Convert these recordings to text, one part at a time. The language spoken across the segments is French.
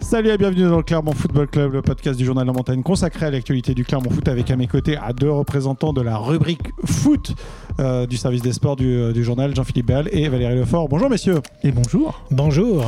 Salut et bienvenue dans le Clermont Football Club, le podcast du journal de la montagne consacré à l'actualité du Clermont Foot avec à mes côtés à deux représentants de la rubrique foot euh, du service des sports du, euh, du journal, Jean-Philippe Béal et Valérie Lefort. Bonjour messieurs. Et bonjour. Bonjour.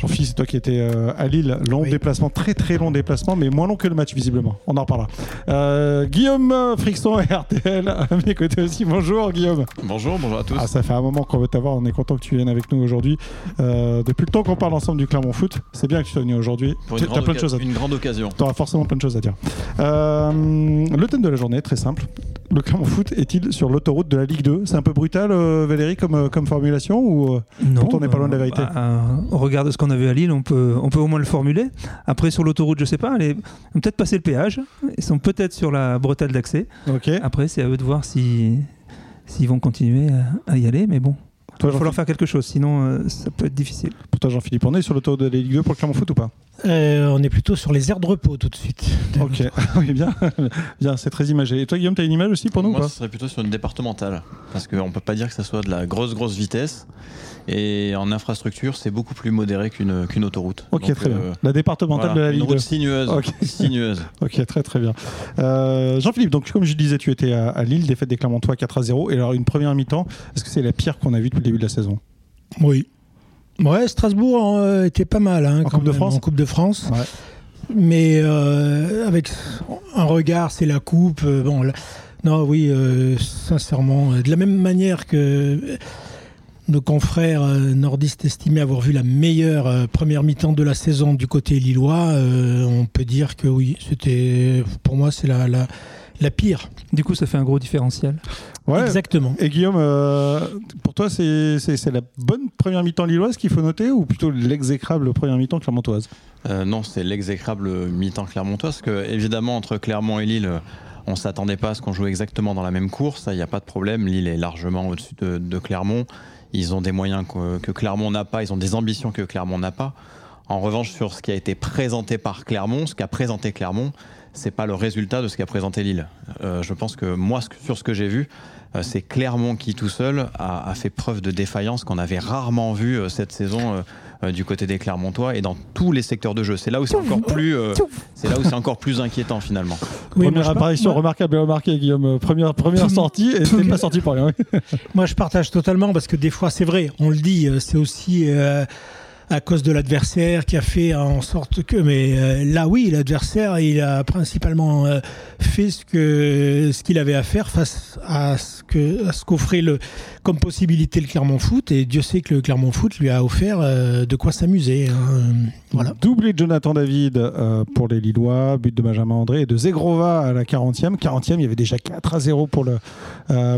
Jean-Philippe, c'est toi qui étais euh, à Lille. Long Oui. déplacement, très très long déplacement, mais moins long que le match visiblement. On en reparlera. Euh, Guillaume Frixon et RTL à mes côtés aussi. Bonjour Guillaume. Bonjour, bonjour à tous. Ah, ça fait un moment qu'on veut t'avoir. On est content que tu viennes avec nous aujourd'hui. Euh, depuis le temps qu'on parle ensemble du Clermont Foot, c'est bien que tu sois venu aujourd'hui. Pour Tu une as grande, plein de choses à oca- une grande occasion. Tu auras forcément plein de choses à dire. Euh, le thème de la journée, très simple. Le Clermont Foot est-il sur l'autoroute de la Ligue 2 C'est un peu brutal, euh, Valérie, comme, euh, comme formulation ou, euh, Non, on n'est pas loin de la vérité. bah, au regard de ce qu'on a vu à Lille, on peut, on peut au moins le formuler. Après, sur l'autoroute, je sais pas, ils ont peut-être passé le péage. Ils sont peut-être sur la bretelle d'accès. Après, c'est à eux de voir si s'ils vont continuer à, à y aller. Mais bon, il va falloir faire quelque chose, sinon euh, ça peut être difficile. pour toi, Jean-Philippe, on est sur l'autoroute de la Ligue 2 pour le Clermont Foot ou pas? Euh, on est plutôt sur les aires de repos tout de suite. Ok. oui, bien. bien, c'est très imagé. Et toi, Guillaume, tu as une image aussi pour nous ou Moi, pas ce serait plutôt sur une départementale. Parce qu'on ne peut pas dire que ça soit de la grosse, grosse vitesse. Et en infrastructure, c'est beaucoup plus modéré qu'une qu'une autoroute. Ok, Donc, très bien. euh, La départementale voilà, de la une Ligue 2. route sinueuse. Ok. sinueuse. Ok, très très bien. Euh, Jean-Philippe, donc comme je disais, tu étais à, à Lille, défaite des Clermontois 4 à 0. Et alors, une première mi-temps, est-ce que c'est la pire qu'on a vue depuis le début de la saison? Oui. Ouais, Strasbourg euh, était pas mal. hein, En Coupe de France En Coupe de France. Ouais. Mais euh, avec un regard, c'est la coupe. euh, bon, là- non, oui, sincèrement, de la même manière que nos confrères nordistes estimaient avoir vu la meilleure première mi-temps de la saison du côté lillois, on peut dire que oui, c'était, pour moi, c'est la, la, la pire. Du coup, ça fait un gros différentiel. Ouais. Exactement. Et Guillaume, euh, pour toi, c'est la bonne première mi-temps lilloise qu'il faut noter ou plutôt l'exécrable première mi-temps clermontoise? Euh, non, c'est l'exécrable mi-temps clermontois. Parce que, évidemment, entre Clermont et Lille, on s'attendait pas à ce qu'on joue exactement dans la même course. Ça, il n'y a pas de problème. Lille est largement au-dessus de, de Clermont. Ils ont des moyens que, que Clermont n'a pas. Ils ont des ambitions que Clermont n'a pas. En revanche, sur ce qui a été présenté par Clermont, ce qu'a présenté Clermont, c'est pas le résultat de ce qu'a présenté Lille. Euh, je pense que moi, sur ce que j'ai vu, euh, c'est Clermont qui tout seul a, a fait preuve de défaillance qu'on avait rarement vu euh, cette saison du côté des Clermontois et dans tous les secteurs de jeu. C'est là où c'est encore plus, euh, c'est là où c'est encore plus inquiétant finalement. Oui, Première apparition moi- remarquable et remarquée, Guillaume. Première, première sortie et c'est pas sorti pour rien. Moi, je partage totalement parce que des fois, c'est vrai, on le dit, c'est aussi euh, à cause de l'adversaire qui a fait en sorte que. Mais euh, là, oui, l'adversaire, il a principalement euh, fait ce que ce qu'il avait à faire face à ce que à ce qu'offrait le comme possibilité le Clermont Foot. Et Dieu sait que le Clermont Foot lui a offert euh, de quoi s'amuser. hein. Voilà. Doublé de Jonathan David pour les Lillois, but de Benjamin André et de Zegrova à la 40e. 40e, il y avait déjà 4 à 0 pour le,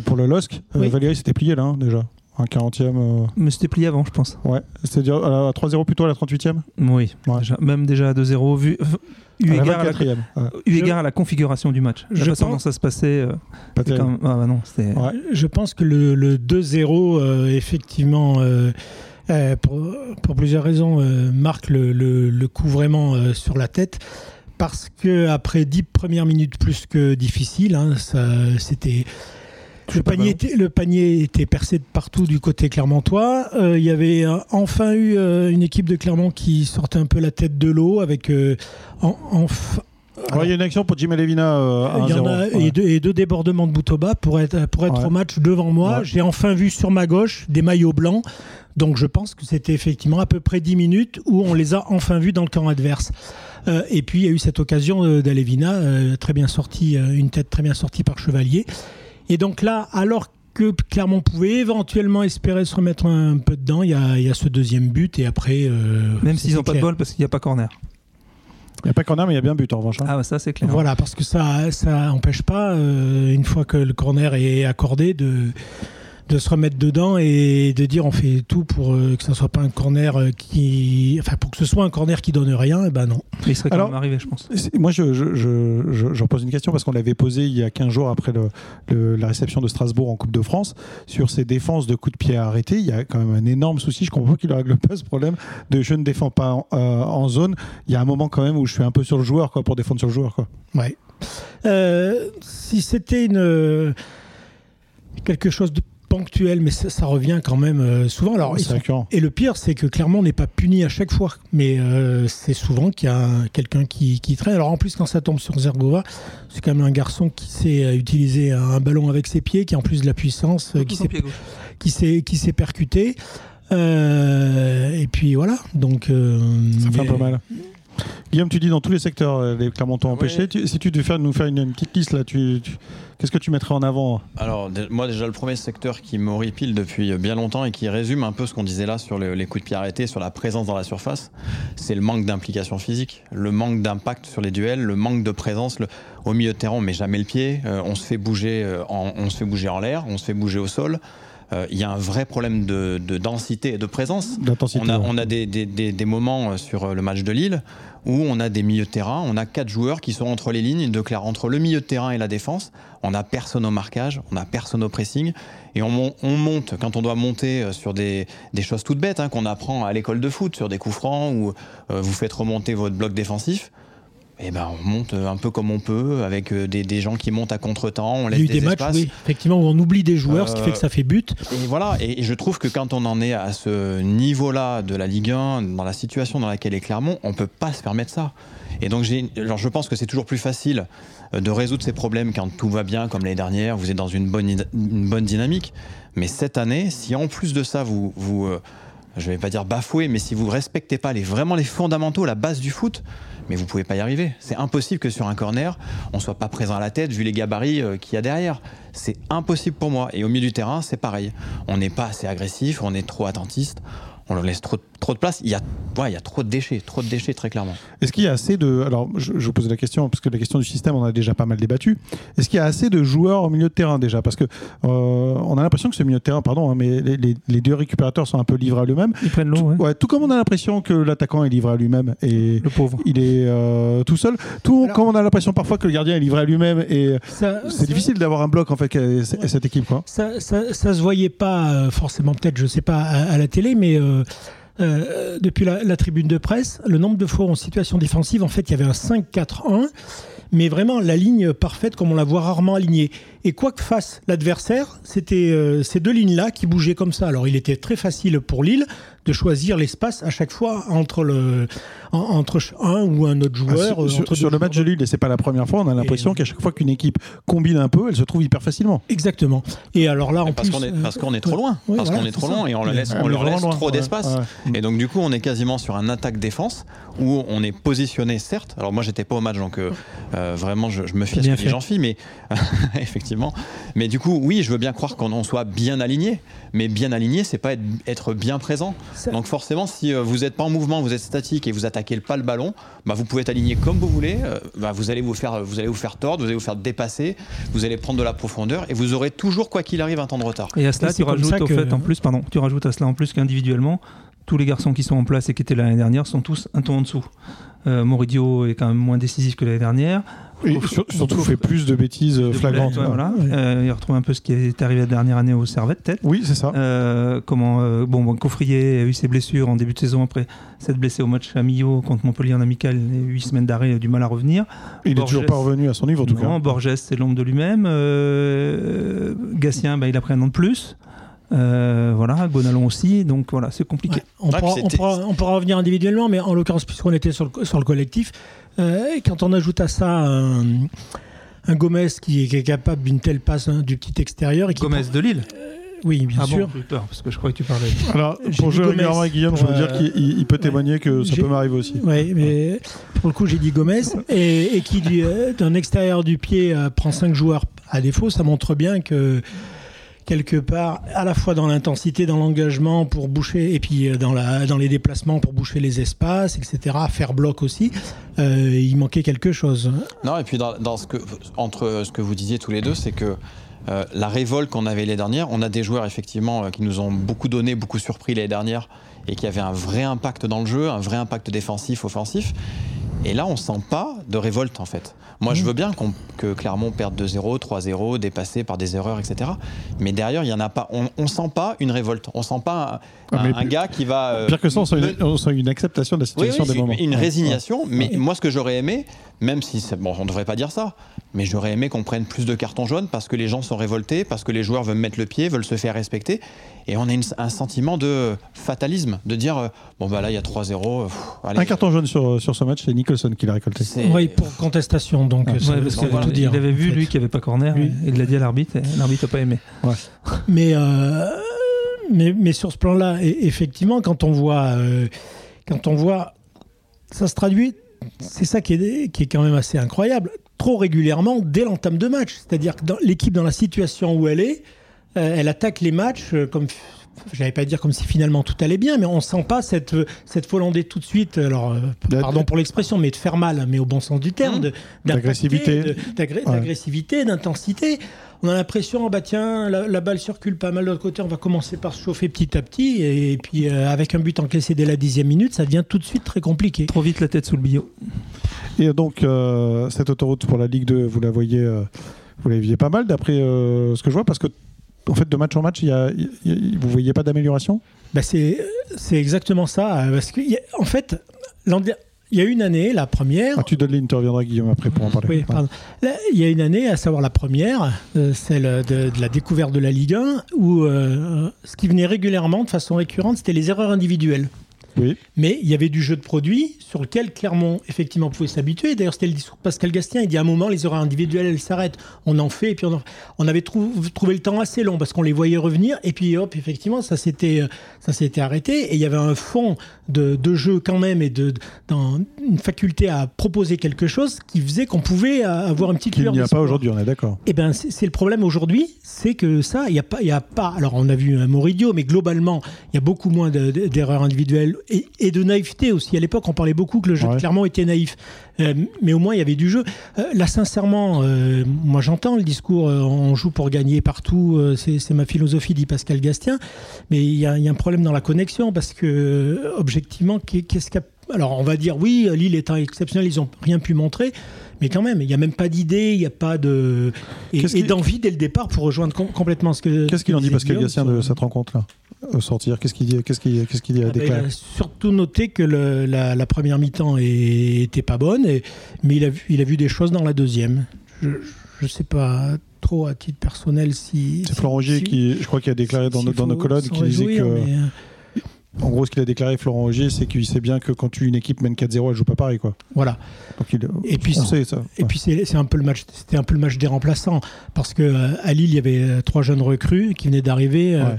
pour le LOSC. Oui. Valérie s'était plié là, hein, déjà. Un 40e. euh, Mais c'était plié avant, je pense. ouais. C'est-à-dire euh, à 3-0 plutôt à la 38e Oui. Ouais. Déjà- même déjà à 2-0, vu, eu, À la égard à la, 24e. Ouais. eu Je- égard à la configuration du match. La Je façon pense- dont ça se passait. euh, même- ah bah non. Ouais. Je pense que le, le 2-0, euh, effectivement, euh, euh, pour, pour plusieurs raisons, euh, marque le, le- le coup vraiment euh, sur la tête. Parce que après 10 premières minutes plus que difficiles, hein, ça, c'était. Le panier, était, le panier était percé de partout du côté clermontois. Euh, Il y avait euh, enfin eu euh, une équipe de Clermont qui sortait un peu la tête de l'eau avec en- Ouais, Il y a une action pour Jim Levina euh, à il y en 1-0. a Ouais. et, deux, et deux débordements de Boutoba pour être, pour être Ouais. au match devant moi. J'ai enfin vu sur ma gauche des maillots blancs. Donc je pense que c'était effectivement à peu près 10 minutes où on les a enfin vus dans le camp adverse. Euh, et puis il y a eu cette occasion d'Alevina, euh, très bien sortie, une tête très bien sortie par Chevalier. Et donc là, alors que Clermont pouvait éventuellement espérer se remettre un peu dedans, il y a, il y a ce deuxième but et après. euh, Même s'ils n'ont pas de bol parce qu'il n'y a pas corner. Il n'y a pas corner, mais il y a bien but en revanche. hein. Ah, bah ça, c'est clair. Voilà, parce que ça ça empêche pas, euh, une fois que le corner est accordé, de, de se remettre dedans et de dire on fait tout pour euh, que ça soit pas un corner euh, qui. Enfin, pour que ce soit un corner qui donne rien, et ben non. Mais il serait quand Alors- même arrivé, je pense. Moi, je, je, je, je- je repose une question parce qu'on l'avait posée il y a 15 jours après le- le- la réception de Strasbourg en Coupe de France sur ces défenses de coups de pied arrêtés. Il y a quand même un énorme souci. Je comprends qu'il ne règle pas ce problème de je ne défends pas en, euh, en zone. Il y a un moment quand même où je suis un peu sur le joueur quoi, pour défendre sur le joueur. Quoi. Ouais. Euh, si c'était une. quelque chose de ponctuel, mais ça, ça revient quand même euh, souvent. Alors, sont-. Et le pire, c'est que Clermont n'est pas puni à chaque fois, mais euh, c'est souvent qu'il y a un- quelqu'un qui, qui traîne. Alors en plus, quand ça tombe sur Zergova, c'est quand même un garçon qui sait euh, utiliser un ballon avec ses pieds, qui a en plus de la puissance, euh, qui sait qui s'est qui s'est percuté. Euh, et puis voilà. Donc euh, Ça fait un peu mal. Guillaume, tu dis dans tous les secteurs, euh, les Clermontois Ouais. empêchés. Tu- si tu devais faire, nous faire une, une petite liste, là, tu, tu- qu'est-ce que tu mettrais en avant Alors, moi, déjà, le premier secteur qui m'horripile depuis bien longtemps et qui résume un peu ce qu'on disait là sur le- les coups de pied arrêtés, sur la présence dans la surface, c'est le manque d'implication physique, le manque d'impact sur les duels, le manque de présence. le- au milieu de terrain, on met jamais le pied, euh, on, se fait bouger, euh, en, on se fait bouger en l'air, on se fait bouger au sol. Euh, Il y a un vrai problème de, de densité et de présence. On a, ouais. on a des, des- des- des moments euh, sur euh, le match de Lille où on a des milieux de terrain, on a quatre joueurs qui sont entre les lignes, de clair entre le milieu de terrain et la défense. On a personne au marquage, on a personne au pressing, et on, on monte quand on doit monter euh, sur des, des choses toutes bêtes hein, qu'on apprend à l'école de foot, sur des coups francs où euh, vous faites remonter votre bloc défensif. Et ben on monte euh, un peu comme on peut, avec euh, des, des gens qui montent à contre-temps, on Il y a eu des, des matchs, oui, effectivement, où on oublie des joueurs, ce qui Euh, fait que ça fait but. Et voilà, et, et je trouve que quand on en est à ce niveau-là de la Ligue 1, dans la situation dans laquelle est Clermont, on peut pas se permettre ça. Et donc, alors je pense que c'est toujours plus facile euh, de résoudre ces problèmes quand tout va bien, comme l'année dernière, vous êtes dans une bonne, une bonne dynamique. Mais cette année, si en plus de ça, vous, vous euh, je vais pas dire bafouez, mais si vous respectez pas les, vraiment les fondamentaux, la base du foot, mais vous pouvez pas y arriver. C'est impossible que sur un corner, on soit pas présent à la tête vu les gabarits euh, qu'il y a derrière. C'est impossible pour moi. Et au milieu du terrain, c'est pareil. On n'est pas assez agressif, on est trop attentiste, on leur laisse trop, trop de place. Il y, a, ouais, il y a trop de déchets, trop de déchets très clairement. Est-ce qu'il y a assez de. Alors, je, je vous pose la question, parce que la question du système, on a déjà pas mal débattu. Est-ce qu'il y a assez de joueurs au milieu de terrain déjà? Parce que euh, on a l'impression que ce milieu de terrain, pardon, hein, mais les, les- les deux récupérateurs sont un peu livrés à lui-même. Ils prennent Tout, l'eau, ouais. ouais, tout comme on a l'impression que l'attaquant est livré à lui-même et Le pauvre. il est euh, tout seul. Tout Alors- comme on a l'impression parfois que le gardien est livré à lui-même et c'est difficile d'avoir un bloc en fait, c- cette équipe. Quoi. Ça, ça, ça se voyait pas euh, forcément, peut-être, je sais pas, à, à la télé, mais euh, euh, depuis la, la tribune de presse, le nombre de fois en situation défensive, en fait, il y avait un 5-4-1, mais vraiment la ligne parfaite comme on la voit rarement alignée. Et quoi que fasse l'adversaire, c'était euh, ces deux lignes-là qui bougeaient comme ça. Alors il était très facile pour Lille de choisir l'espace à chaque fois entre, le, en- entre un ou un autre Ah, joueur. sur euh, sur- entre sur deux le match de. Lille, et c'est pas la première fois, on a l'impression qu'à chaque fois qu'une équipe combine un peu, elle se trouve hyper facilement. Exactement. Et alors là, en parce plus, qu'on est, euh, parce qu'on est trop loin. ouais, parce voilà, qu'on est trop ça. loin et on, leur laisse, Ouais, on mais leur vraiment laisse loin. trop Ouais, d'espace. ouais. Et donc du coup, on est quasiment sur un attaque-défense où on est positionné, certes. Alors moi, j'étais pas au match, donc euh, vraiment, je, je me fie à ce que dit. Jean-Phi, mais effectivement. Mais du coup, oui, je veux bien croire qu'on en soit bien aligné, mais bien aligné, c'est pas être, être bien présent. Ça- Donc forcément, si euh, vous n'êtes pas en mouvement, vous êtes statique et vous attaquez pas le ballon, bah, vous pouvez être aligné comme vous voulez. euh, bah, vous allez vous faire, vous allez vous faire tordre, vous allez vous faire dépasser, vous allez prendre de la profondeur et vous aurez toujours, quoi qu'il arrive, un temps de retard. Et à cela, Et tu rajoutes au que- fait en plus, pardon, tu rajoutes à cela en plus qu'individuellement, tous les garçons qui sont en place et qui étaient l'année dernière sont tous un ton en dessous. Euh, Moridio est quand même moins décisif que l'année dernière. Sur- surtout, fait plus de bêtises euh, De flagrantes. ouais. Euh, il retrouve un peu ce qui est arrivé la dernière année au Servette, peut-être. Oui, c'est ça. Euh, comment euh, bon, bon, Coffrier a eu ses blessures en début de saison après s'être blessé au match à Millau contre Montpellier en amical, et huit semaines d'arrêt, a du mal à revenir. Il est Borges- toujours pas revenu à son niveau, en tout non, cas. Borges, c'est l'ombre de lui-même. Gatien, bah, il a pris un an de plus. Euh, voilà, Gonalon aussi. Donc voilà, c'est compliqué. Ouais, on, Ouais, pourra, puis on, c'était- pourra, on pourra revenir individuellement, mais en l'occurrence, puisqu'on était sur le, sur le collectif, euh, quand on ajoute à ça un, un Gomez qui est, qui est capable d'une telle passe hein, du petit extérieur. Et qui Gomez prend- de Lille. Oui, bien ah sûr. bon, peur parce que je croyais que tu parlais. Alors, pour jouer régulièrement avec Guillaume, je veux Euh, dire qu'il il- il peut témoigner que ça peut m'arriver aussi. Oui, mais pour le coup, j'ai dit Gomez. Et, et qui, du- euh, d'un extérieur du pied, euh, prend cinq joueurs à défaut, ça montre bien que quelque part, à la fois dans l'intensité, dans l'engagement pour boucher, et puis euh, dans, la, dans les déplacements pour boucher les espaces, etc., faire bloc aussi, euh, il manquait quelque chose. Non, et puis dans, ce que, entre ce que vous disiez tous les deux, c'est que euh, la révolte qu'on avait l'année dernière, on a des joueurs effectivement qui nous ont beaucoup donné, beaucoup surpris l'année dernière et qui avaient un vrai impact dans le jeu, un vrai impact défensif, offensif. Et là, on sent pas de révolte en fait. Moi, je Mmh. veux bien que Clermont perde 2-0, 3-0, dépassé par des erreurs, etc. Mais derrière, il y en a pas. On, on sent pas une révolte. On sent pas un, mais un- un gars qui va. euh, Pire que ça, on sent une, on sent une acceptation de la situation oui, des moments. une résignation. Mais moi, ce que j'aurais aimé, même si bon, on devrait pas dire ça, mais j'aurais aimé qu'on prenne plus de cartons jaunes parce que les gens sont révoltés, parce que les joueurs veulent mettre le pied, veulent se faire respecter, et on a une- un sentiment de fatalisme, de dire euh, bon bah là il y a 3-0. pff, allez. Un carton jaune sur, sur ce match, c'est Nicholson qui l'a récolté. Oui, pour contestation, donc ça Ouais, parce voilà, tout dire. il avait vu, fait. lui, qu'il n'y avait pas corner. Oui. Il l'a dit à l'arbitre et l'arbitre n'a pas aimé. Mais, euh, mais, mais sur ce plan-là, e- effectivement, quand on voit, euh, quand on voit, ça se traduit, c'est ça qui est, qui est quand même assez incroyable, trop régulièrement dès l'entame de match. C'est-à-dire que l'équipe, dans la situation où elle est, euh, elle attaque les matchs euh, comme. J'allais pas dire comme si finalement tout allait bien, mais on sent pas cette, cette volonté tout de suite, alors euh, pardon pour l'expression, mais de faire mal, mais au bon sens du terme, Mmh. D'agressivité. d'agressivité, d'intensité. On a l'impression, ah bah tiens, la, la balle circule pas mal de l'autre côté, on va commencer par se chauffer petit à petit, et, puis euh, avec un but encaissé dès la dixième minute, ça devient tout de suite très compliqué. Trop vite la tête sous le billot. Et donc, euh, cette autoroute pour la Ligue 2, vous la voyez, euh, vous la viez pas mal d'après euh, ce que je vois, parce que en fait, de match en match, il y a, il y a- vous voyez pas d'amélioration? Bah c'est, exactement ça, parce qu'en fait, il y a une année, la première, ah, Tu donnes l'interviendra reviendras Guillaume après pour en parler. Oui, pardon. Il y a une année, à savoir la première, euh, celle de, de la découverte de la Ligue 1, où euh, ce qui venait régulièrement, de façon récurrente, c'était les erreurs individuelles. Oui. Mais il y avait du jeu de produit sur lequel Clermont, effectivement, pouvait s'habituer. D'ailleurs, c'était le discours de Pascal Gastien. Il dit à un moment, les erreurs individuelles, elles s'arrêtent. On en fait, et puis on, en- on avait trou- trouvé le temps assez long parce qu'on les voyait revenir. Et puis, hop, effectivement, ça s'était, euh, ça s'était arrêté. Et il y avait un fond de, de jeu quand même et de, dans une faculté à proposer quelque chose qui faisait qu'on pouvait euh, avoir une petite Qu'il n'y a pas aujourd'hui, on est d'accord. Eh ben, c'est c'est le problème aujourd'hui, c'est que ça, il y a pas, y a pas. Alors, on a vu un Moridio, mais globalement, il y a beaucoup moins de- de- d'erreurs individuelles et, et de naïveté aussi. À l'époque, on parlait beaucoup que le jeu Ouais. de Clermont était naïf, Euh, mais au moins il y avait du jeu. Euh, là, sincèrement, euh, moi j'entends le discours, on joue pour gagner partout. c'est ma philosophie, dit Pascal Gastien. Mais il y, a il y a un problème dans la connexion parce que objectivement, qu'est- qu'est-ce qu'a alors on va dire oui, Lille est un exceptionnel, ils ont rien pu montrer, mais quand même, il n'y a même pas d'idée, il n'y a pas de et, d'envie dès le départ pour rejoindre com- complètement ce que. Qu'est-ce qu'il en dit Pascal sur- de cette rencontre-là Au sortir, qu'est-ce qu'il dit Qu'est-ce qu'il qu'est-ce qu'il a Ah ben, il déclaré a surtout noté que le- la, la première mi-temps était pas bonne, et- mais il a, vu, il a vu des choses dans la deuxième. Je ne sais pas trop à titre personnel si. C'est Florent si- qui, je crois, qui a déclaré dans, nos- dans nos colonnes, qui disait que, mais, euh, en gros, ce qu'il a déclaré, Florent Augier, c'est qu'il sait bien que quand tu une équipe mène 4-0, elle joue pas pareil, quoi. voilà. Donc il, Et puis, on sait ça. Et Ouais. puis c'est c'est un peu le match, c'était un peu le match des remplaçants parce que euh, à Lille il y avait euh, trois jeunes recrues qui venaient d'arriver. Ouais. euh,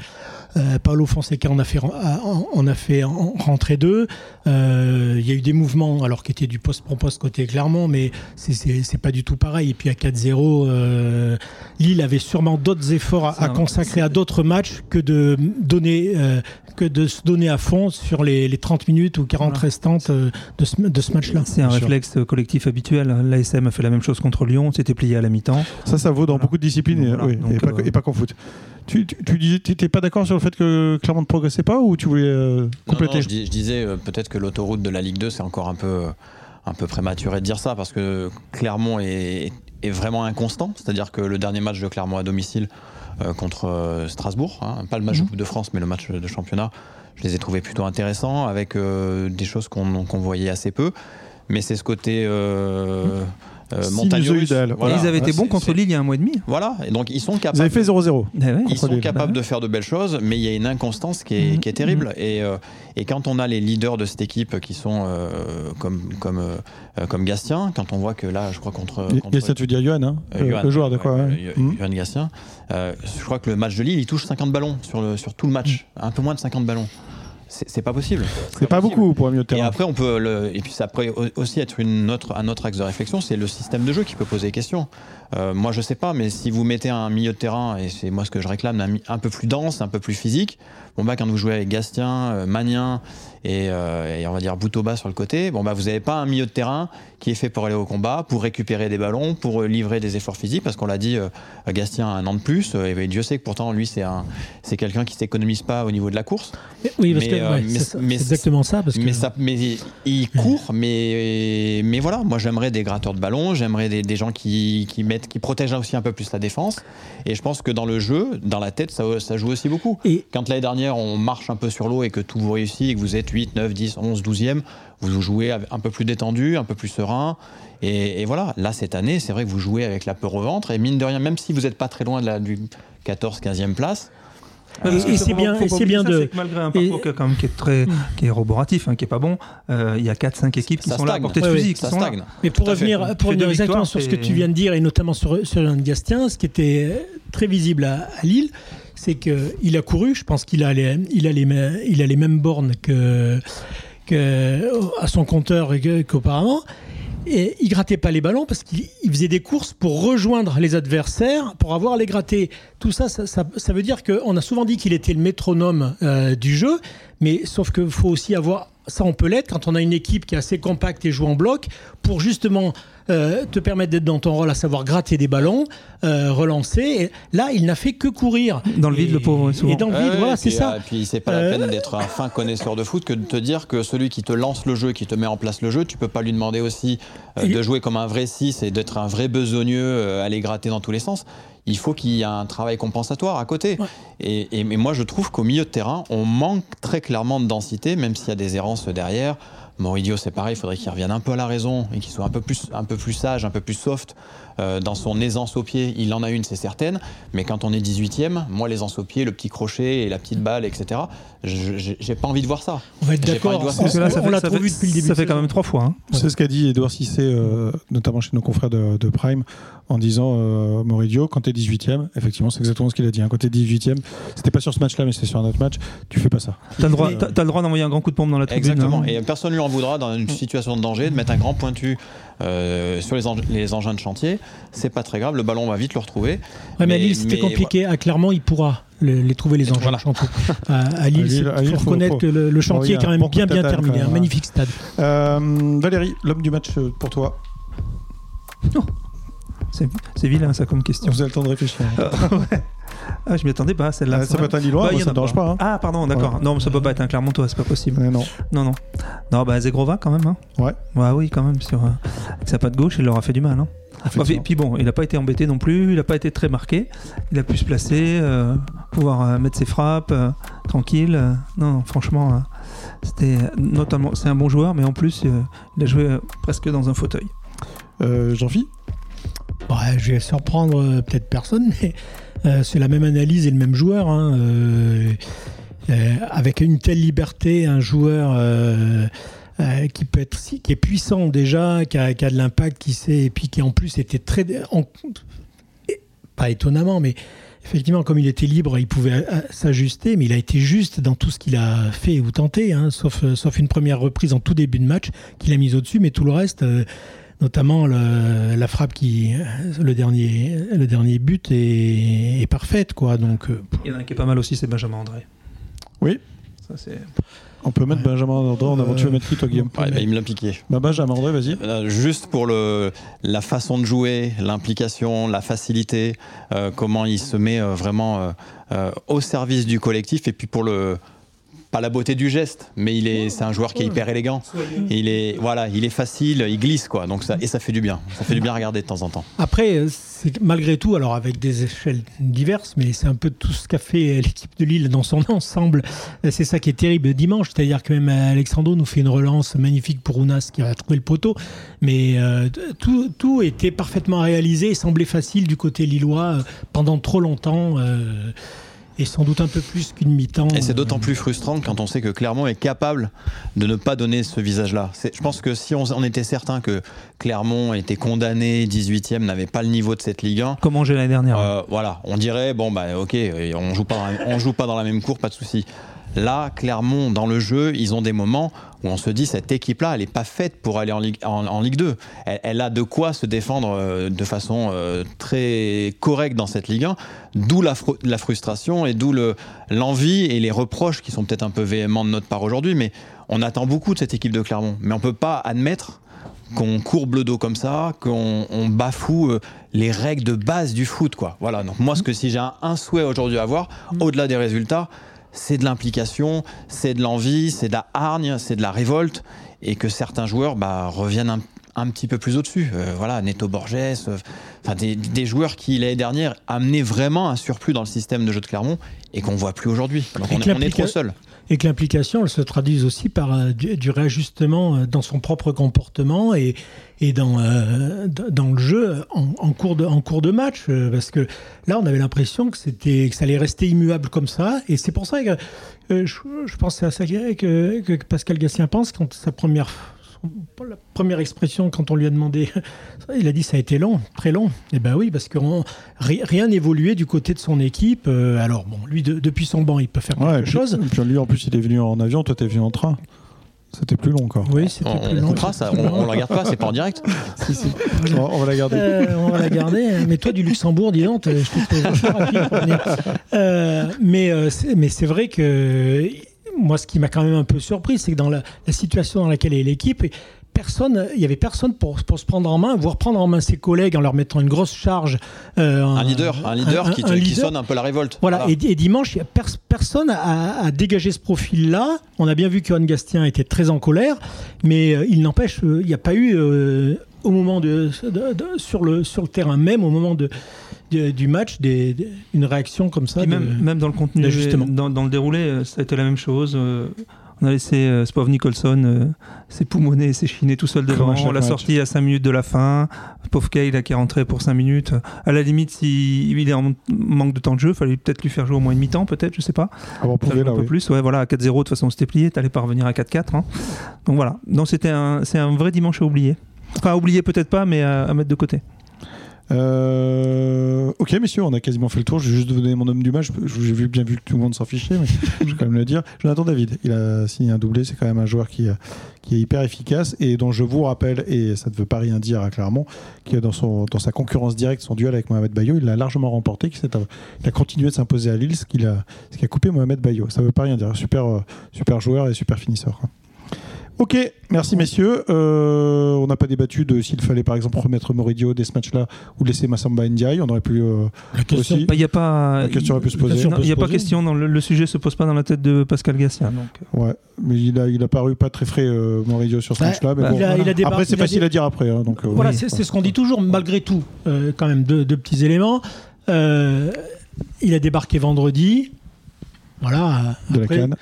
Paolo Fonseca en a fait, en- en a fait en- rentrer deux. Euh, Il y a eu des mouvements alors qui étaient du poste pour poste côté Clermont, mais c'est- pas du tout pareil. Et puis à 4-0, euh, Lille avait sûrement d'autres efforts à, consacrer à d'autres matchs que de donner euh, que de se donner à fond sur les, les 30 minutes ou 40 Voilà. restantes euh, de ce, de ce match-là. C'est un sûr. réflexe collectif habituel. L'ASM a fait la même chose contre Lyon, s'était plié à la mi-temps. Ça, ça vaut dans Voilà. beaucoup de disciplines, et, Voilà. oui, Donc, et, pas, euh, et pas qu'en foot. Tu, tu, tu disais, t'étais pas d'accord sur le fait que Clermont ne progressait pas ou tu voulais euh, compléter non, je, dis- je disais euh, peut-être que l'autoroute de la Ligue 2, c'est encore un peu, un peu prématuré de dire ça parce que Clermont est, est vraiment inconstant. C'est-à-dire que le dernier match de Clermont à domicile euh, contre euh, Strasbourg, hein, pas le match de Mhm. Coupe de France, mais le match de championnat, je les ai trouvés plutôt intéressants avec euh, des choses qu'on voyait assez peu. Mais c'est ce côté euh, euh, montagne russe. Sinusoïdal. Voilà. Et ils avaient été bons contre Lille il y a un mois et demi. Voilà, et donc ils sont Vous capables. avez fait 0-0. Eh ouais. Ils sont Lille. capables Bah de faire de belles choses, mais il y a une inconstance qui est, Mhm. qui est terrible. Et, euh, et quand on a les leaders de cette équipe qui sont euh, comme, comme, comme Gastien, quand on voit que là, je crois contre. contre Gastien, tu veux dire Johan, hein euh, le, Johan, le joueur de quoi ouais, Mhm. Johan Gastien, euh, je crois que le match de Lille, il touche 50 ballons sur, le, sur tout le match. Un peu moins de 50 ballons. C'est pas possible. C'est pas beaucoup pour un milieu de Et terrain. après, on peut le, et puis ça pourrait au- aussi être une autre, un autre axe de réflexion, c'est le système de jeu qui peut poser question. Euh, moi, je sais pas, mais si vous mettez un milieu de terrain, et c'est moi ce que je réclame, un, un peu plus dense, un peu plus physique, bon bah quand vous jouez avec Gastien, euh, Magnin et, euh, et on va dire bout au bas sur le côté, bon bah vous n'avez pas un milieu de terrain qui est fait pour aller au combat, pour récupérer des ballons, pour euh, livrer des efforts physiques, parce qu'on l'a dit, euh, Gastien a un an de plus, et Dieu sait que pourtant lui c'est un, c'est quelqu'un qui s'économise pas au niveau de la course. Oui, parce Mais, que ouais, mais- c'est ça, mais c'est exactement ça. Parce que, Mais, ça, mais il- il court, mais, mais voilà, moi j'aimerais des gratteurs de ballon, j'aimerais des, des gens qui, qui, mettent, qui protègent aussi un peu plus la défense. Et je pense que dans le jeu, dans la tête, ça, ça joue aussi beaucoup. Et- Quand l'année dernière on marche un peu sur l'eau et que tout vous réussit et que vous êtes 8, 9, 10, 11, 12e, vous jouez un peu plus détendu, un peu plus serein. Et, voilà, là cette année, c'est vrai que vous jouez avec la peur au ventre. Et mine de rien, même si vous n'êtes pas très loin de la, du 14, 15e place, Et- que et c'est bien- c'est bien ça, de- c'est que malgré un et- parcours qui, est quand même, qui est très, qui est roboratif, hein, qui est pas bon, euh, il y a 4-5 équipes qui ça sont là à portée de Ouais, fusil, ouais, qui ça sont là. Mais pour revenir, pour revenir exactement sur ce que tu viens de dire, et notamment sur, sur Gastien, ce qui était très visible à, à Lille, c'est qu'il a couru, je pense qu'il a, les, il a, les, mêmes- il a les mêmes bornes que, que à son compteur qu'auparavant. Et il grattait pas les ballons parce qu'il il faisait des courses pour rejoindre les adversaires, pour avoir les gratter. Tout ça, ça, ça- ça veut dire qu'on a souvent dit qu'il était le métronome euh, du jeu, mais sauf qu'il faut aussi avoir, ça on peut l'être quand on a une équipe qui est assez compacte et joue en bloc, pour justement euh, te permettre d'être dans ton rôle, à savoir gratter des ballons, euh, relancer. Et là, il n'a fait que courir. Dans le vide, Et- le pauvre, souvent. Et dans le vide, voilà, et c'est puis, ça. euh, puis c'est pas Euh, la peine d'être un fin connaisseur de foot que de te dire que celui qui te lance le jeu, qui te met en place le jeu, tu peux pas lui demander aussi euh, Et- de jouer comme un vrai 6 et d'être un vrai besogneux, euh, aller gratter dans tous les sens. Il faut qu'il y ait un travail compensatoire à côté. Ouais. Et, et- mais moi, je trouve qu'au milieu de terrain, on manque très clairement de densité, même s'il y a des errances derrière. Moridio, c'est pareil, il faudrait qu'il revienne un peu à la raison et qu'il soit un peu plus, un peu plus sage, un peu plus soft euh, dans son aisance au pied. Il en a une, c'est certaine, mais quand on est 18e, moi, l'aisance au pied, le petit crochet et la petite balle, etc., je- j'ai pas envie de voir ça. On va être d'accord. On, l'a trop fait- vu depuis le début. Ça fait quand même trois fois. hein. C'est ce qu'a dit Edouard Cissé, euh, notamment chez nos confrères de, de Prime, en disant euh, Moridio, quand tu es 18e, effectivement, c'est exactement ce qu'il a dit. hein, quand tu es 18e, c'était pas sur ce match-là, mais c'était sur un autre match, tu fais pas ça. T'as le droit, d'envoyer un grand coup de pompe dans la tribune. Exactement. hein. Et personne ne lui en voudra dans une situation de danger de mettre un grand pointu euh, sur les, en- les engins de chantier. C'est pas très grave, le ballon on va vite le retrouver. Ouais, mais, Mais- à Lille, c'était compliqué. À Clermont, il pourra le- les trouver les engins Voilà. de chantier. À, à Lille, Lille, faut faut- reconnaître faut- que le, le chantier il est quand même bien bien terminé. Un magnifique stade. Euh, Valérie, l'homme du match euh, pour toi. C'est c'est vilain, ça, comme question. Vous avez le temps de réfléchir. ouais. Ah, je m'y attendais pas, celle-là. Ah, ça peut être un Lillois, Bah, moi, ça ne dérange pas. hein. Ah, pardon, d'accord. Ouais. Non, mais ça peut pas être un Clermontois, c'est pas possible. Mais non. Non, non. Non, bah Zegrova quand même. Hein. Ouais. Ouais, oui, quand même. Sur, euh, avec sa patte gauche, il leur a fait du mal. Hein. Bah, puis, bon, il n'a pas été embêté non plus, il n'a pas été très marqué. Il a pu se placer, euh, pouvoir euh, mettre ses frappes euh, tranquille. euh. non, non, franchement, euh, c'était notamment. C'est un bon joueur, mais en plus, euh, il a joué euh, presque dans un fauteuil. Euh, Jean-Phi? Ouais, je vais surprendre euh, peut-être personne, mais euh, c'est la même analyse et le même joueur. hein, euh, euh, avec une telle liberté, un joueur qui peut être qui est puissant déjà, qui a, qui a de l'impact, qui sait, et puis qui en plus était très pas étonnamment, mais effectivement comme il était libre, il pouvait s'ajuster, mais il a été juste dans tout ce qu'il a fait ou tenté, hein, sauf sauf une première reprise en tout début de match qu'il a mise au-dessus, mais tout le reste. Notamment le- la frappe qui le dernier le dernier but est, est parfaite quoi donc euh, Il y en a un qui est pas mal aussi, c'est Benjamin André. Oui. Ça, c'est. On peut mettre Ouais. Benjamin André en avant. Euh, Tu veux mettre qui, toi, Guillaume Ouais, bah, il me l'a piqué. bah, Benjamin André, vas-y. Euh, Juste pour le, la façon de jouer, l'implication, la facilité, euh, comment il se met euh, vraiment euh, euh, au service du collectif et puis pour le pas la beauté du geste, mais il est c'est un joueur qui est hyper élégant. Il est voilà, il est facile, il glisse quoi. Donc ça et ça fait du bien. Ça fait du bien à regarder de temps en temps. après euh, c'est malgré tout alors avec des échelles diverses mais c'est un peu tout ce qu'a fait l'équipe de Lille dans son ensemble Euh, c'est ça qui est terrible dimanche c'est-à-dire que même Alexandro nous fait une relance magnifique pour Ounas qui a trouvé le poteau mais euh, tout, tout était parfaitement réalisé et semblait facile du côté lillois euh, pendant trop longtemps euh, et sans doute un peu plus qu'une mi-temps Et c'est d'autant euh, plus frustrant quand on sait que Clermont est capable de ne pas donner ce visage-là. Je pense que si on, on était certain que Clermont était condamné, 18e, n'avait pas le niveau de cette Ligue 1, Comment j'ai l'année dernière Euh, voilà, on dirait bon bah ok, on joue pas, on joue pas dans la même cour, pas de souci. Là, Clermont, dans le jeu, ils ont des moments où on se dit cette équipe-là, elle n'est pas faite pour aller en Ligue, en, Ligue 2. Elle, a de quoi se défendre euh, de façon euh, très correcte dans cette Ligue 1, d'où la, la, frustration et d'où l'envie et les reproches qui sont peut-être un peu véhéments de notre part aujourd'hui, mais on attend beaucoup de cette équipe de Clermont. Mais on ne peut pas admettre qu'on courbe le dos comme ça, qu'on bafoue euh, les règles de base du foot. Quoi. Voilà, donc moi, ce que si j'ai un, souhait aujourd'hui à avoir, mm. au-delà des résultats, c'est de l'implication, c'est de l'envie, c'est de la hargne, c'est de la révolte, et que certains joueurs bah, reviennent un, petit peu plus au-dessus. Euh, voilà, Neto Borges, euh, enfin des, joueurs qui l'année dernière amenaient vraiment un surplus dans le système de jeu de Clermont et qu'on voit plus aujourd'hui. Donc on, on, est trop seul et que l'implication elle se traduise aussi par euh, du, réajustement euh, dans son propre comportement et, et dans, euh, dans le jeu en, cours de, en cours de match. Parce que là, on avait l'impression que, c'était, que ça allait rester immuable comme ça. Et c'est pour ça que je, je pense à ça que, que Pascal Gassien pense quand sa première la première expression quand on lui a demandé, il a dit ça a été long, très long. Et eh ben oui, parce que rien n'évoluait du côté de son équipe. Euh, alors bon, lui depuis son banc, il peut faire quelque chose. Et puis lui en plus, il est venu en avion, toi t'es venu en train. C'était plus long encore. Oui, c'était plus long. ça, on, ne la regarde pas, c'est pas en direct. On, va la garder. Euh, on va la garder. Hein. Mais toi, du Luxembourg, dis donc, je trouve rapide euh, mais mais c'est vrai que moi, ce qui m'a quand même un peu surpris, c'est que dans la, situation dans laquelle est l'équipe, personne, il y avait personne pour, pour, se prendre en main, voire prendre en main ses collègues en leur mettant une grosse charge. Euh, un leader, un leader, qui, sonne un peu la révolte. Voilà. Et, dimanche, personne a, dégagé ce profil-là. On a bien vu que Johan Gastien était très en colère, mais euh, il n'empêche, euh, il n'y a pas eu au moment de, sur le sur le terrain même, au moment de du match des, une réaction comme ça. même, même dans le contenu, dans, dans, le déroulé, euh, ça a été la même chose. Euh, on a laissé euh, Spov Nicholson euh, s'époumoner, s'échiner tout seul devant. On l'a sorti à 5 minutes de la fin. Pauvre Kay, qui est rentré pour 5 minutes. À la limite, s'il il est en manque de temps de jeu, il fallait peut-être lui faire jouer au moins une mi-temps, peut-être, je sais pas. Ah un peu plus. Ouais, voilà, à 4-0, de toute façon, c'était plié. T'allais pas revenir à 4-4. Hein. Donc voilà. Donc c'était un, c'est un vrai dimanche à oublier. Enfin, à oublier peut-être pas, mais à mettre de côté. Euh, ok, messieurs, on a quasiment fait le tour. Je vais juste donner mon homme du match. J'ai vu, bien vu que tout le monde s'en fichait, mais je vais quand même le dire. Jonathan David, il a signé un doublé. C'est quand même un joueur qui, qui est hyper efficace et dont je vous rappelle, et ça ne veut pas rien dire à Clermont, qui dans, son, dans sa concurrence directe, son duel avec Mohamed Bayo, il l'a largement remporté. Qui il a continué de s'imposer à Lille, ce, qui a, qui a coupé Mohamed Bayo. Ça ne veut pas rien dire. Super, euh, super joueur et super finisseur. Ok, merci messieurs. Euh, on n'a pas débattu de s'il fallait par exemple remettre Moridio dès ce match-là ou laisser Massamba Ndiaye. On aurait pu euh, la question, aussi. Bah, y a pas, la question aurait pu se poser. Il n'y a pas question. Dans le, sujet se pose pas dans la tête de Pascal Gassien. Donc. Euh. Ouais, mais il a, il a paru pas très frais Moridio sur ce match-là. Bah, après, c'est facile à dire après. Hein, donc, voilà, c'est ce qu'on dit toujours. Malgré tout, quand même deux, petits éléments. il a débarqué vendredi. Voilà. De la canne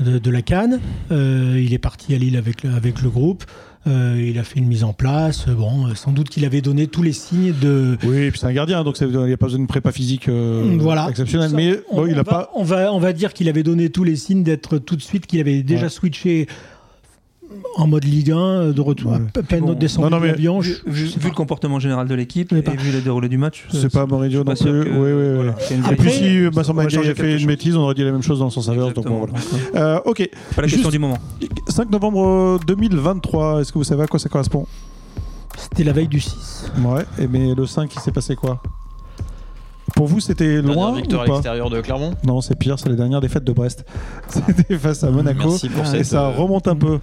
de, la Cannes. Euh, il est parti à Lille avec, avec le groupe. Euh, il a fait une mise en place. Bon, euh, sans doute qu'il avait donné tous les signes de. Oui, puis c'est un gardien, donc il n'y a pas besoin d'une prépa physique voilà. exceptionnelle. mais on, il a va, pas. On va, on va dire qu'il avait donné tous les signes d'être tout de suite, qu'il avait déjà switché en mode Ligue 1, euh, de retour ouais. à peine bon. descendre non, non, l'avion. Vu, le comportement général de l'équipe et vu le déroulé du match. C'est pas Mourinho non plus. Que, oui, oui, voilà. Et puis si Vincent a fait une bêtise, on aurait dit la même chose dans le sens inverse. Donc voilà. Euh, ok. Pas la question du moment. 5 novembre 2023, est-ce que vous savez à quoi ça correspond? C'était la veille du 6. Ouais, et mais le 5, il s'est passé quoi? Pour vous, c'était loin victoire ou pas à l'extérieur de Clermont? Non, c'est pire, c'est les dernières défaites de Brest. C'était face à Monaco. Merci pour et ça remonte un peu.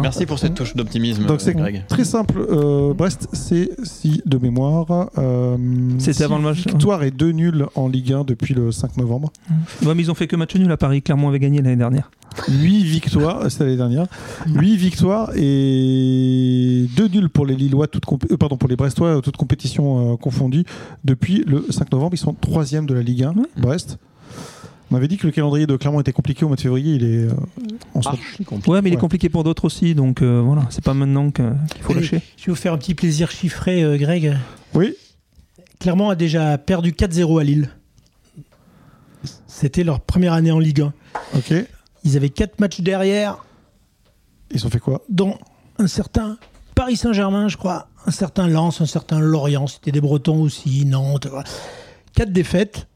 Merci pour cette touche d'optimisme. Donc c'est très simple. Euh, Brest, c'est si de mémoire. Euh, c'était avant le match. Victoire et deux nuls en Ligue 1 depuis le 5 novembre. Ouais, mais ils ont fait que match nul à Paris. Clermont avait gagné l'année dernière. 8 victoires, c'était l'année dernière. 8 victoires et 2 nuls pour les Lillois, toutes euh, pardon, pour les Brestois, toutes compétitions confondues. Depuis le 5 novembre, ils sont 3 de la Ligue 1, Brest. On avait dit que le calendrier de Clermont était compliqué au mois de février. Il est en compliqué. Ouais, mais il est compliqué pour d'autres aussi. Donc voilà, c'est pas maintenant qu'il faut lâcher. Je vais vous faire un petit plaisir chiffré, Greg. Oui. Clermont a déjà perdu 4-0 à Lille. C'était leur première année en Ligue 1. Ok. Ils avaient 4 matchs derrière. Ils ont fait quoi? Dont un certain Paris Saint-Germain, je crois, un certain Lens, un certain Lorient, c'était des Bretons aussi, Nantes. Quatre défaites.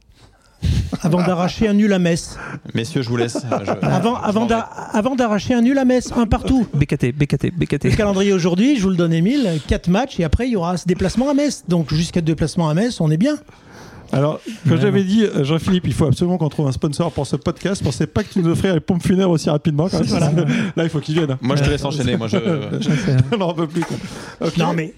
avant d'arracher un nul à Metz. Messieurs, je vous laisse. Je- Avant, avant, d'a- avant d'arracher un nul à Metz, un partout. BKT, BKT, Le BKT. calendrier aujourd'hui, je vous le donne, Émile, 4 matchs et après il y aura ce déplacement à Metz. Donc jusqu'à ce déplacement à Metz, on est bien. Alors, comme j'avais dit, euh, Jean-Philippe, il faut absolument qu'on trouve un sponsor pour ce podcast. Je pensais pas que tu nous offrirais les pompes funèbres aussi rapidement. quand même. Là, il faut qu'il vienne. Moi, je te laisse enchaîner. Moi, je... On n'en peut plus. Non mais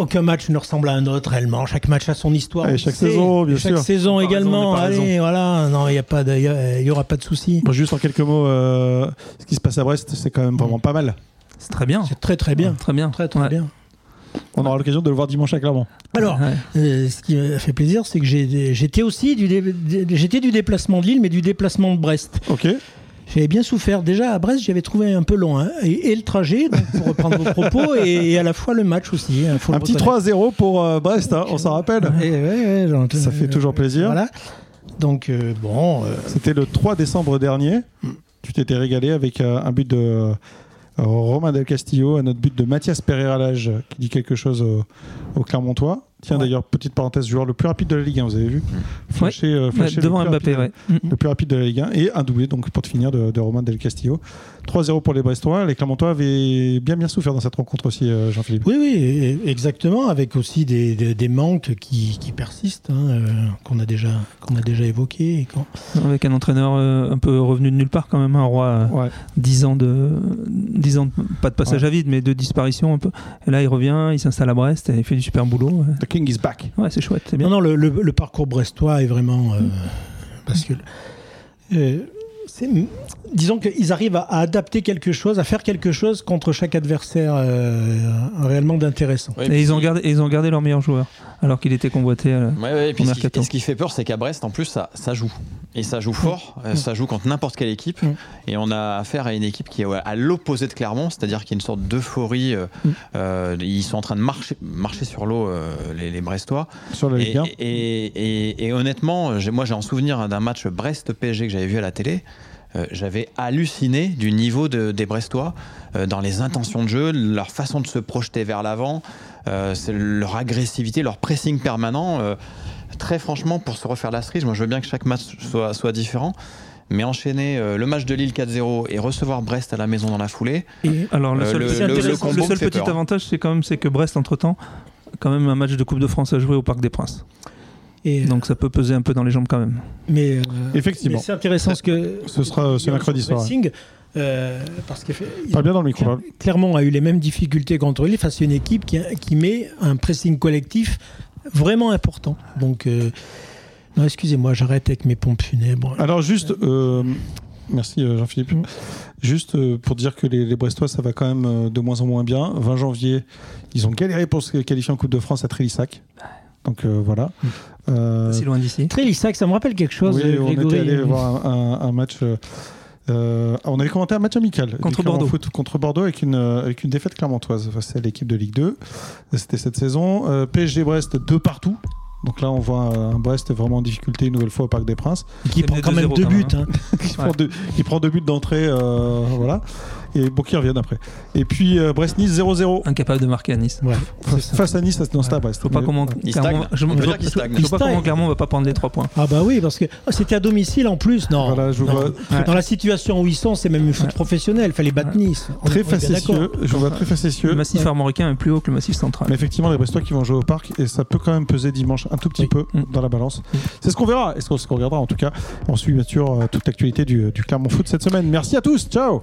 aucun match ne ressemble à un autre réellement. Chaque match a son histoire. Et on chaque saison, bien Et chaque sûr. saison également. raison. Allez, voilà. Non, il y a pas, il y a- il y aura pas de souci. Bon, juste en quelques mots, euh, ce qui se passe à Brest, c'est quand même vraiment pas mal. C'est très bien. C'est très très bien. Très bien. Très très Ouais. bien. On aura l'occasion de le voir dimanche à Clermont. Alors, Ouais. euh, ce qui m'a fait plaisir, c'est que j'étais aussi du, dé- dé- j'étais du déplacement de Lille, mais du déplacement de Brest. Ok. J'avais bien souffert. Déjà à Brest, j'avais trouvé un peu long. hein. Et, et le trajet, donc, pour reprendre vos propos, et, et à la fois le match aussi. hein, Un petit reconnaître. 3-0 pour euh, Brest, hein, on s'en rappelle. Et ouais, ouais, genre, Ça fait toujours plaisir. Voilà. Donc, euh, bon. euh, C'était le 3 décembre dernier. Tu t'étais régalé avec un but de Romain Del Castillo, un autre but de Mathias Pereira Lage, qui dit quelque chose au, au Clermontois. Tiens, Ouais. d'ailleurs, petite parenthèse, joueur le plus rapide de la Ligue 1, vous avez vu euh, Ouais, flasher le devant plus Mbappé, rapide- ouais. Mm. le plus rapide de la Ligue 1 et un doublé donc pour te finir de, de Romain Del Castillo 3-0 pour les Brestois les Clermontois avaient bien bien souffert dans cette rencontre aussi euh, Jean-Philippe Oui, oui, exactement, avec aussi des, des- des manques qui, qui persistent, hein, euh, qu'on a déjà, qu'on a déjà et qu'on- Avec un entraîneur euh, un peu revenu de nulle part quand même, un roi. euh, ouais 10 ans de 10 ans de- pas de passage Ouais. à vide mais de disparition un peu et là il revient il s'installe à Brest et il fait du super boulot ouais, King is back Ouais, c'est chouette c'est bien Non, non, le, le- le parcours brestois est vraiment. euh, parce que. euh, disons qu'ils arrivent à, à adapter quelque chose, à faire quelque chose contre chaque adversaire euh, réellement d'intéressant. Ouais, et ils ont gardé ils ont gardé leur meilleur joueur alors qu'il était convoité euh, Ouais, ouais, et puis au ce qui, mercato. et ce qui fait peur, c'est qu'à Brest, en plus, ça, ça joue. Et ça joue fort, euh, ça joue contre n'importe quelle équipe. Mm. Et on a affaire à une équipe qui est à l'opposé de Clermont, c'est-à-dire qu'il y a une sorte d'euphorie. euh, Mm. euh, ils sont en train de marcher, marcher sur l'eau, euh, les, les Brestois. sur la Et, Ligue 1 et- et- et honnêtement, moi j'ai en souvenir d'un match Brest-PSG que j'avais vu à la télé. Euh, j'avais halluciné du niveau de- des Brestois euh, dans les intentions de jeu, leur façon de se projeter vers l'avant, euh, leur agressivité, leur pressing permanent. euh, très franchement, pour se refaire la cerise, moi je veux bien que chaque match soit, soit différent. Mais enchaîner euh, le match de Lille 4-0 et recevoir Brest à la maison dans la foulée, Et, alors le Euh, seul, petit- le- le le seul- combo le me seul fait petit peur. avantage c'est quand même c'est que Brest entre temps quand même un match de Coupe de France à jouer au Parc des Princes et, donc ça peut peser un peu dans les jambes quand même mais, euh, Effectivement. c'est intéressant ce que. ce sera euh, ce mercredi soir Pressing, euh, parce que parle bien dans le micro. Clermont a eu les mêmes difficultés contre Lille face à une équipe qui, qui met un pressing collectif vraiment important. Donc, euh, non, excusez-moi, j'arrête avec mes pompes funèbres. alors juste euh, merci euh, Jean-Philippe juste euh, pour dire que les, les Brestois ça va quand même euh, de moins en moins bien 20 janvier ils ont galéré pour se qualifier en Coupe de France à Trélissac donc euh, voilà Euh, si loin d'ici Trélissac, ça me rappelle quelque chose, Oui, euh, on Grégory. était allé voir un, un- un match. Euh, on avait commenté un match amical Contre Bordeaux. Foot contre Bordeaux avec une, euh, avec une défaite clermontoise face à l'équipe de Ligue 2. C'était cette saison. Euh, PSG Brest deux partout. Donc là, on voit un Brest vraiment en difficulté une nouvelle fois au Parc des Princes, Qui Il prend quand même 2-0 deux buts. même, hein. qui, prend deux, qui prend deux buts d'entrée, euh, voilà. Et bon, qui reviennent après. Et puis euh, Brest-Nice 0-0 incapable de marquer à Nice Ouais, ça. face à Nice, non, c'était à Brest. faut pas comment Il stagne. je, je vois pas Il comment. Clermont va pas prendre les 3 points Ah bah oui, parce que oh, c'était à domicile en plus. Non, Voilà, je vous non. vois Ouais. Dans la situation où ils sont, c'est même une foot Ouais. professionnelle. Fallait battre Nice. Très facétieux. Je vois très le facétieux. massif armoricain est plus haut que le massif central Mais effectivement, les Brestois qui vont jouer au parc, et ça peut quand même peser dimanche un tout petit Oui. peu Mm. dans la balance. C'est ce qu'on verra, et ce qu'on regardera en tout cas. On suit bien sûr euh, toute l'actualité du, du Clermont Foot cette semaine. Merci à tous, ciao